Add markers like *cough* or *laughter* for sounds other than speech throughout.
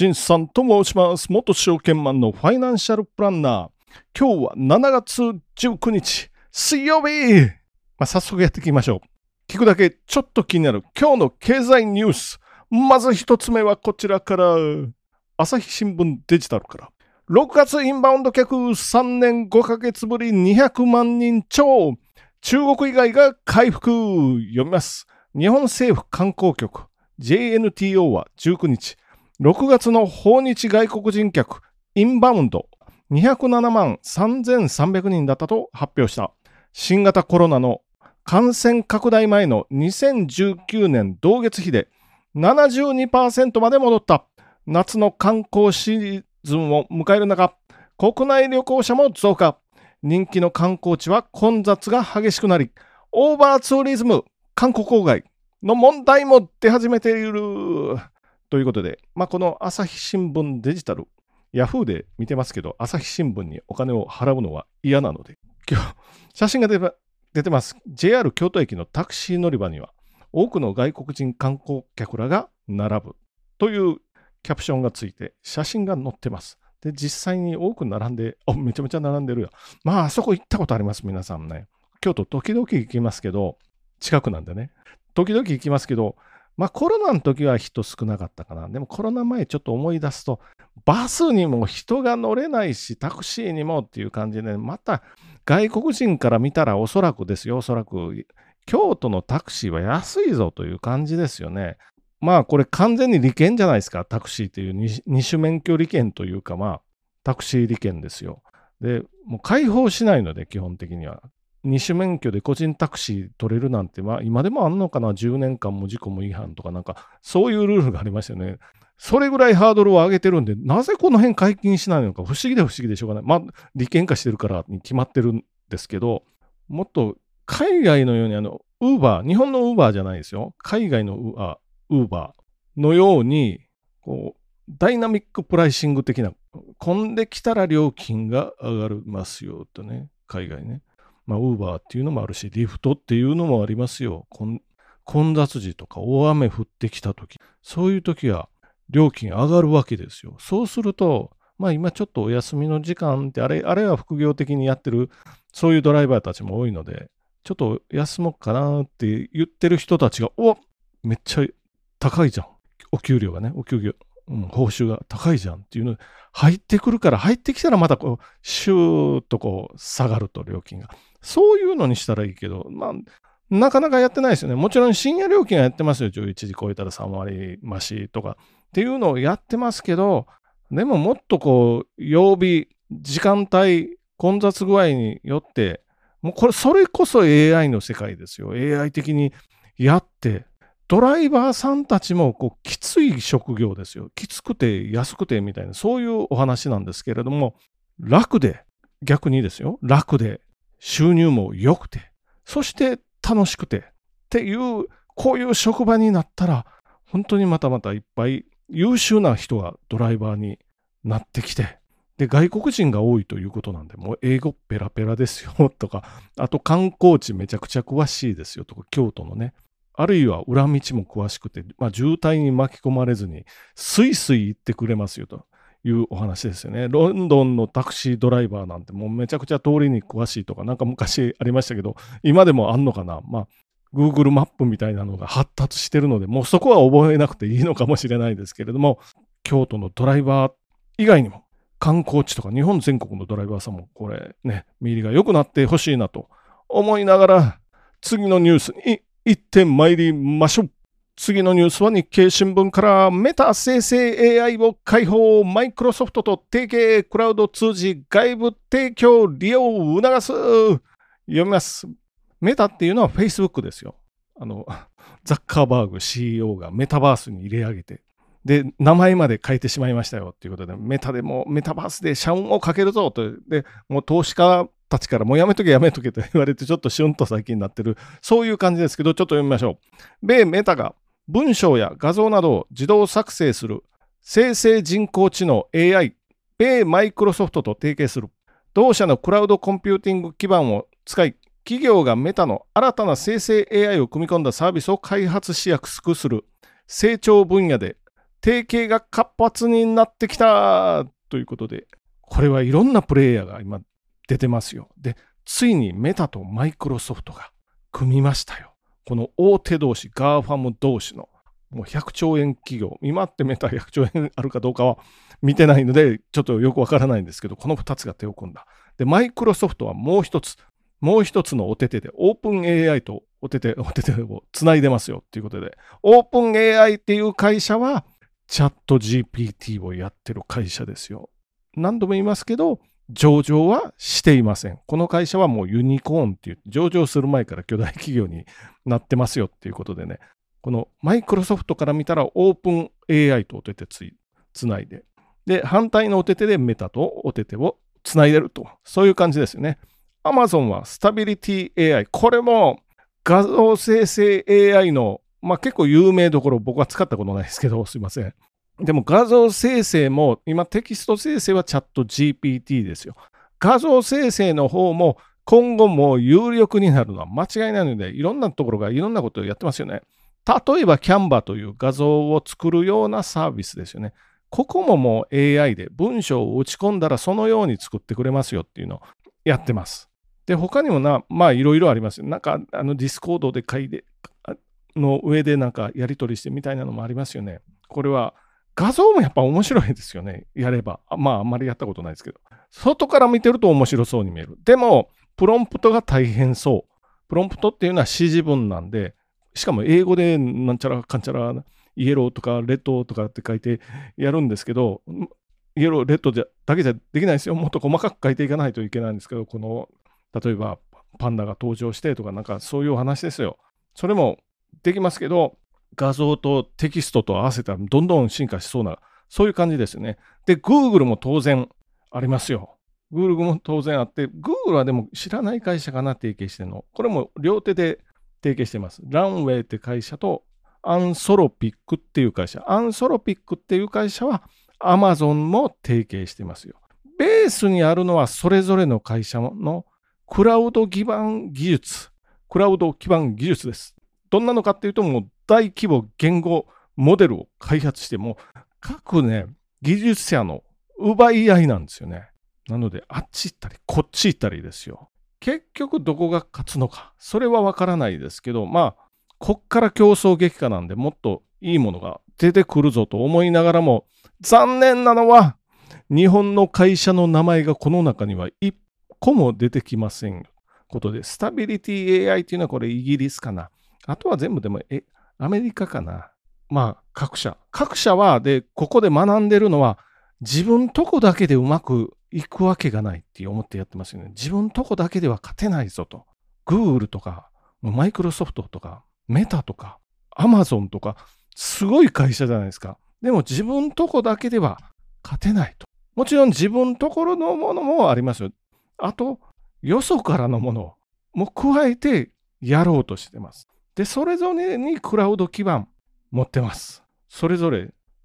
新さんと申します。元証券マンのファイナンシャルプランナー。今日は7月19日、水曜日、まあ、早速やっていきましょう。聞くだけちょっと気になる今日の経済ニュース。まず一つ目はこちらから。朝日新聞デジタルから。6月インバウンド客3年5ヶ月ぶり200万人超。中国以外が回復。読みます。日本政府観光局 JNTO は19日、6月の訪日外国人客インバウンド207万3300人だったと発表した。新型コロナの感染拡大前の2019年同月比で72%まで戻った。夏の観光シーズンを迎える中、国内旅行者も増加。人気の観光地は混雑が激しくなり、オーバーツーリズム、韓国郊外の問題も出始めている。ということで、まあ、この朝日新聞デジタル、ヤフーで見てますけど、朝日新聞にお金を払うのは嫌なので、今日、写真が出出てます。JR 京都駅のタクシー乗り場には、多くの外国人観光客らが並ぶというキャプションがついて、写真が載ってます。で、実際に多く並んで、あ、めちゃめちゃ並んでるよ。まあ、あそこ行ったことあります、皆さんね。京都、時々行きますけど、近くなんでね。時々行きますけど、まあコロナの時は人少なかったかな。でもコロナ前ちょっと思い出すと、バスにも人が乗れないし、タクシーにもっていう感じで、また外国人から見たらおそらくですよ、おそらく京都のタクシーは安いぞという感じですよね。まあこれ完全に利権じゃないですか、タクシーっていう二種免許利権というか、まあタクシー利権ですよ。で、もう開放しないので、基本的には。二種免許で個人タクシー取れるなんて、まあ今でもあんのかな ?10 年間も事故も違反とかなんか、そういうルールがありましたよね。それぐらいハードルを上げてるんで、なぜこの辺解禁しないのか？不思議で不思議でしょうがない。まあ、利権化してるからに決まってるんですけど、もっと海外のように、あの、ウーバー、日本のウーバーじゃないですよ。海外のウーバーのように、こう、ダイナミックプライシング的な、混んできたら料金が上がりますよとね、海外ね。まあ、ウーバーっていうのもあるし、リフトっていうのもありますよ。混雑時とか大雨降ってきた時、そういう時は料金上がるわけですよ。そうすると、まあ今ちょっとお休みの時間って、あれ、あれは副業的にやってる、そういうドライバーたちも多いので、ちょっと休もうかなって言ってる人たちが、おめっちゃ高いじゃん。お給料がね、お給料、うん、報酬が高いじゃんっていうの入ってくるから、入ってきたらまたこう、シューッとこう、下がると料金が。そういうのにしたらいいけど、まあ、なかなかやってないですよね。もちろん深夜料金はやってますよ。11時超えたら3割増しとかっていうのをやってますけど、でももっとこう、曜日、時間帯、混雑具合によって、もうこれ、それこそ AI の世界ですよ。AI 的にやって、ドライバーさんたちもこうきつい職業ですよ。きつくて安くてみたいな、そういうお話なんですけれども、楽で、逆にですよ、楽で収入も良くて、そして楽しくてっていう、こういう職場になったら、本当にまたまたいっぱい優秀な人がドライバーになってきて、で、外国人が多いということなんで、もう英語ペラペラですよとか、あと観光地めちゃくちゃ詳しいですよとか、京都のね、あるいは裏道も詳しくて、まあ、渋滞に巻き込まれずに、スイスイ行ってくれますよと。いうお話ですよね。ロンドンのタクシードライバーなんてもうめちゃくちゃ通りに詳しいとか、なんか昔ありましたけど、今でもあんのかな？まあ、Google マップみたいなのが発達してるので、もうそこは覚えなくていいのかもしれないですけれども、京都のドライバー以外にも、観光地とか日本全国のドライバーさんもこれね、見入りが良くなってほしいなと思いながら、次のニュースに行って参りましょう。次のニュースは日経新聞からメタ生成 AI を開放。マイクロソフトと提携クラウド通じ外部提供利用を促す。読みます。メタっていうのは Facebook ですよ。あの *laughs* ザッカーバーグ CEO がメタバースに入れ上げて。で名前まで変えてしまいましたよっていうことでメタでもメタバースで社運をかけるぞと。でもう投資家たちからもうやめとけやめとけと言われてちょっとシュンと最近になってる。そういう感じですけどちょっと読みましょう。米メタが文章や画像などを自動作成する生成人工知能 AI、米マイクロソフトと提携する同社のクラウドコンピューティング基盤を使い、企業がメタの新たな生成 AI を組み込んだサービスを開発しやすくする成長分野で提携が活発になってきたということで、これはいろんなプレイヤーが今出てますよ。で、ついにメタとマイクロソフトが組みましたよ。この大手同士、 GAFAM 同士のもう100兆円企業、今ってメタ100兆円あるかどうかは見てないので、ちょっとよくわからないんですけど、この2つが手を組んだ。で、マイクロソフトはもう一つ、もう一つのお手手で、オープン AI とお手手、お手手をつないでますよっていうことで、オープン AI っていう会社は、チャット GPT をやってる会社ですよ。何度も言いますけど、上場はしていません。この会社はもうユニコーンっていう、上場する前から巨大企業になってますよっていうことでね、このマイクロソフトから見たらオープン AI とお手手つつないで、で、反対のお手手でメタとお手手をつないでると、そういう感じですよね。Amazon はスタビリティ AI、これも画像生成 AI の、まあ、結構有名どころ僕は使ったことないですけど、すいません。でも画像生成も、今テキスト生成はチャット GPT ですよ。画像生成の方も今後も有力になるのは間違いないので、いろんなところがいろんなことをやってますよね。例えば Canva という画像を作るようなサービスですよね。ここももう AI で文章を打ち込んだらそのように作ってくれますよっていうのをやってます。で、他にもな、まあいろいろあります。なんかあのディスコードで書いて、の上でなんかやり取りしてみたいなのもありますよね。これは画像もやっぱ面白いですよね。やれば。まあ、あんまりやったことないですけど。外から見てると面白そうに見える。でも、プロンプトが大変そう。プロンプトっていうのは指示文なんで、しかも英語でなんちゃらかんちゃら、イエローとかレッドとかって書いてやるんですけど、イエロー、レッドじゃだけじゃできないですよ。もっと細かく書いていかないといけないんですけど、この、例えばパンダが登場してとか、なんかそういうお話ですよ。それもできますけど、画像とテキストと合わせたらどんどん進化しそうな、そういう感じですよね。で、Google も当然ありますよ。Google も当然あって、Google はでも知らない会社かな、提携してるの。これも両手で提携してます。ランウェイって会社とアンソロピックっていう会社。アンソロピックっていう会社は Amazon も提携してますよ。ベースにあるのはそれぞれの会社のクラウド基盤技術。クラウド基盤技術です。どんなのかっていうと、もう大規模言語モデルを開発しても、各ね、技術者の奪い合いなんですよね。なので、あっち行ったり、こっち行ったりですよ。結局、どこが勝つのか、それはわからないですけど、まあ、こっから競争激化なんで、もっといいものが出てくるぞと思いながらも、残念なのは、日本の会社の名前がこの中には一個も出てきません。ことで、スタビリティ AI っていうのはこれイギリスかな。あとは全部でも、え、アメリカかな。まあ、各社。各社は、で、ここで学んでるのは、自分とこだけでうまくいくわけがないって思ってやってますよね。自分とこだけでは勝てないぞと。Google とか、マイクロソフトとか、メタとか、アマゾンとか、すごい会社じゃないですか。でも自分とこだけでは勝てないと。もちろん自分ところのものもありますよ。あと、よそからのものも加えてやろうとしてます。で、それぞれにクラウド基盤持ってます。それぞれ。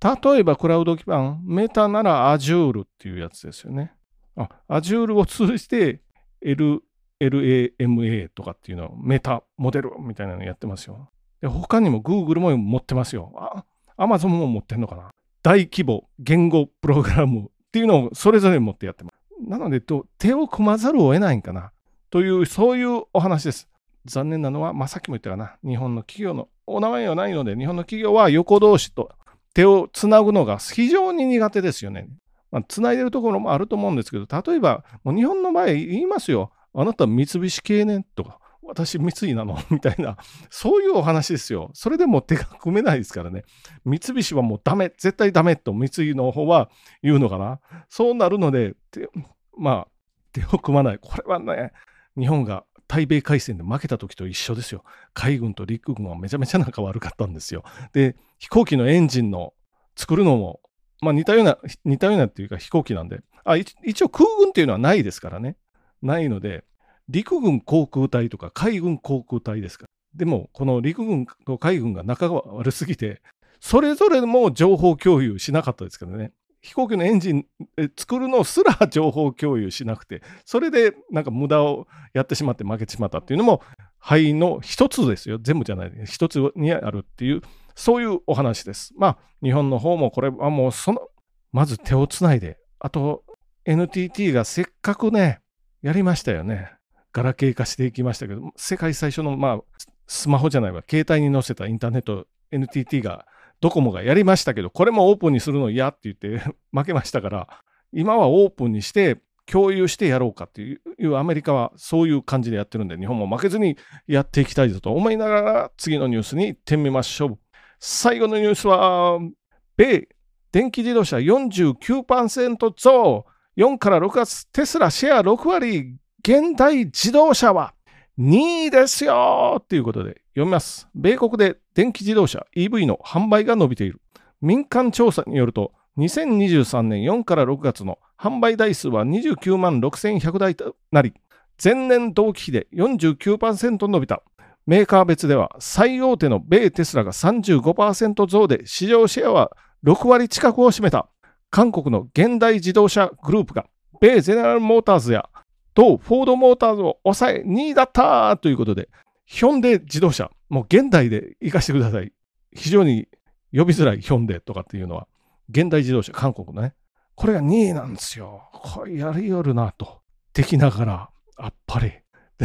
例えばクラウド基盤、メタなら Azure っていうやつですよね。あ、Azure を通じて L LAMA とかっていうのをメタモデルみたいなのやってますよ。で他にも Google も持ってますよ。あ、Amazon も持ってんのかな。大規模言語プログラムっていうのをそれぞれ持ってやってます。なので、手を組まざるを得ないんかな。という、そういうお話です。残念なのは、まあ、さっきも言ったかな、日本の企業のお名前はないので、日本の企業は横同士と手をつなぐのが非常に苦手ですよね。まあ、つないでるところもあると思うんですけど、例えば、もう日本の場合言いますよ。あなた三菱系ねとか、私三井なの？*laughs* みたいな、そういうお話ですよ。それでも手が組めないですからね。三菱はもうダメ、絶対ダメと三井の方は言うのかな。そうなるので、まあ、手を組まない。これはね、日本が対米海戦で負けた時と一緒ですよ。海軍と陸軍はめちゃめちゃ仲悪かったんですよ。で、飛行機のエンジンの作るのも、まあ似たような、似たようなっていうか飛行機なんで、あ一応空軍っていうのはないですからね。ないので、陸軍航空隊とか海軍航空隊ですから。でも、この陸軍と海軍が仲が悪すぎて、それぞれも情報共有しなかったですからね。飛行機のエンジン作るのすら情報共有しなくて、それでなんか無駄をやってしまって負けてしまったっていうのも、肺の一つですよ。全部じゃない。一つにあるっていう、そういうお話です。まあ、日本の方もこれはもうその、まず手をつないで、あと NTT がせっかくね、やりましたよね。ガラケー化していきましたけど、世界最初の、まあ、スマホじゃないわ、携帯に載せたインターネット、NTT が、ドコモがやりましたけど、これもオープンにするの嫌って言って *laughs* 負けましたから、今はオープンにして共有してやろうかっていうアメリカはそういう感じでやってるんで日本も負けずにやっていきたいぞと思いながら次のニュースに行ってみましょう。最後のニュースは米電気自動車49%増4から6月テスラシェア6割現代自動車は2位ですよということで読みます。米国で電気自動車 EV の販売が伸びている。民間調査によると2023年4から6月の販売台数は29万6100台となり、前年同期比で49%伸びた。メーカー別では最大手の米テスラが35%増で市場シェアは6割近くを占めた。韓国の現代自動車グループが米ゼネラルモーターズや同フォードモーターズを抑え2位だったということで、ヒョンデ自動車、もう現代で生かしてください。非常に呼びづらいヒョンデとかっていうのは、現代自動車、韓国のね、これが2位なんですよ。これやりよるなと。敵ながら、やっぱり。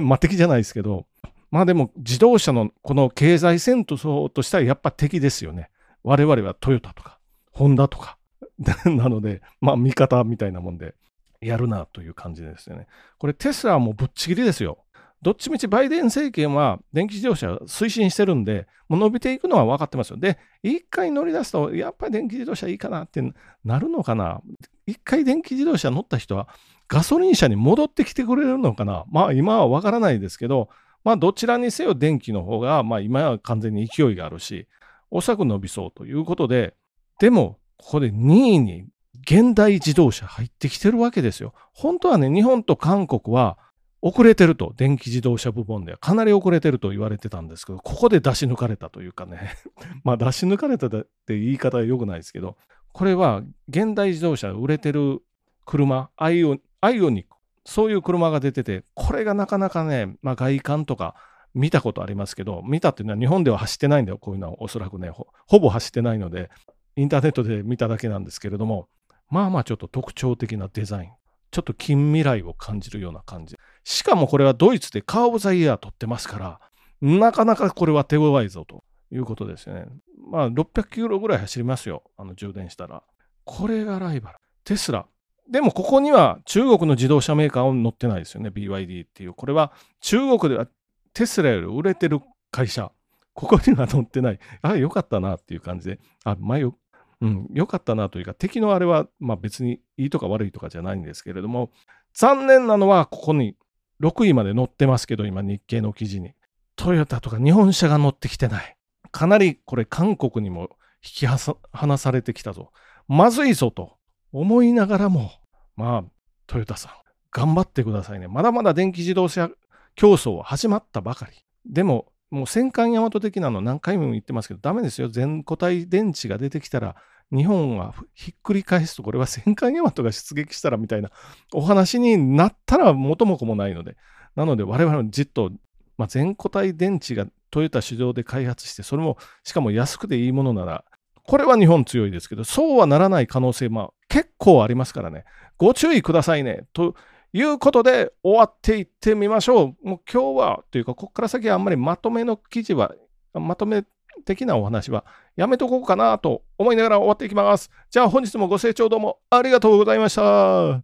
まあ敵じゃないですけど、まあでも自動車のこの経済戦闘としたらやっぱ敵ですよね。我々はトヨタとか、ホンダとか。*laughs* なので、まあ味方みたいなもんでやるなという感じですよね。これテスラもぶっちぎりですよ。どっちみちバイデン政権は電気自動車推進してるんで、もう伸びていくのは分かってますよ。で、一回乗り出すと、やっぱり電気自動車いいかなってなるのかな。一回電気自動車乗った人は、ガソリン車に戻ってきてくれるのかな。まあ今は分からないですけど、まあどちらにせよ電気の方が、まあ今は完全に勢いがあるし、おそらく伸びそうということで、でも、ここで2位に現代自動車入ってきてるわけですよ。本当はね、日本と韓国は遅れてると、電気自動車部門ではかなり遅れてると言われてたんですけど、ここで出し抜かれたというかね、*laughs* まあ出し抜かれたって言い方は良くないですけど、これは現代自動車売れてる車、アイオアイオニック、そういう車が出てて、これがなかなかね、まあ、外観とか見たことありますけど、見たっていうのは日本では走ってないんだよ、こういうのはおそらくねほ、ほぼ走ってないので、インターネットで見ただけなんですけれども、まあまあちょっと特徴的なデザイン。ちょっと近未来を感じるような感じ。しかもこれはドイツでカー・オブ・ザ・イヤー取ってますから、なかなかこれは手強いぞということですよね。まあ600キロぐらい走りますよ、あの充電したら。これがライバル。テスラ。でもここには中国の自動車メーカーは乗ってないですよね、BYD っていう。これは中国ではテスラより売れてる会社。ここには乗ってない。あ、よかったなっていう感じで。あ、前うん、良かったなというか、敵のあれは、まあ、別にいいとか悪いとかじゃないんですけれども、残念なのはここに6位まで載ってますけど、今日経の記事に。トヨタとか日本車が乗ってきてない。かなりこれ韓国にも引き離されてきたぞ。まずいぞと思いながらも、まあ、トヨタさん、頑張ってくださいね。まだまだ電気自動車競争は始まったばかり。でも、もう戦艦大和的なの何回も言ってますけど、ダメですよ。全固体電池が出てきたら、日本はひっくり返すと、これは戦艦大和が出撃したらみたいなお話になったら元も子もないので、なので我々もじっと、まあ、全固体電池がトヨタ市場で開発して、それもしかも安くていいものなら、これは日本強いですけど、そうはならない可能性、まあ、結構ありますからね、ご注意くださいね。ということで、終わっていってみましょう。もう今日は、というか、ここから先はあんまりまとめの記事は、まとめ的なお話はやめとこうかなと思いながら終わっていきます。じゃあ本日もご清聴どうもありがとうございました。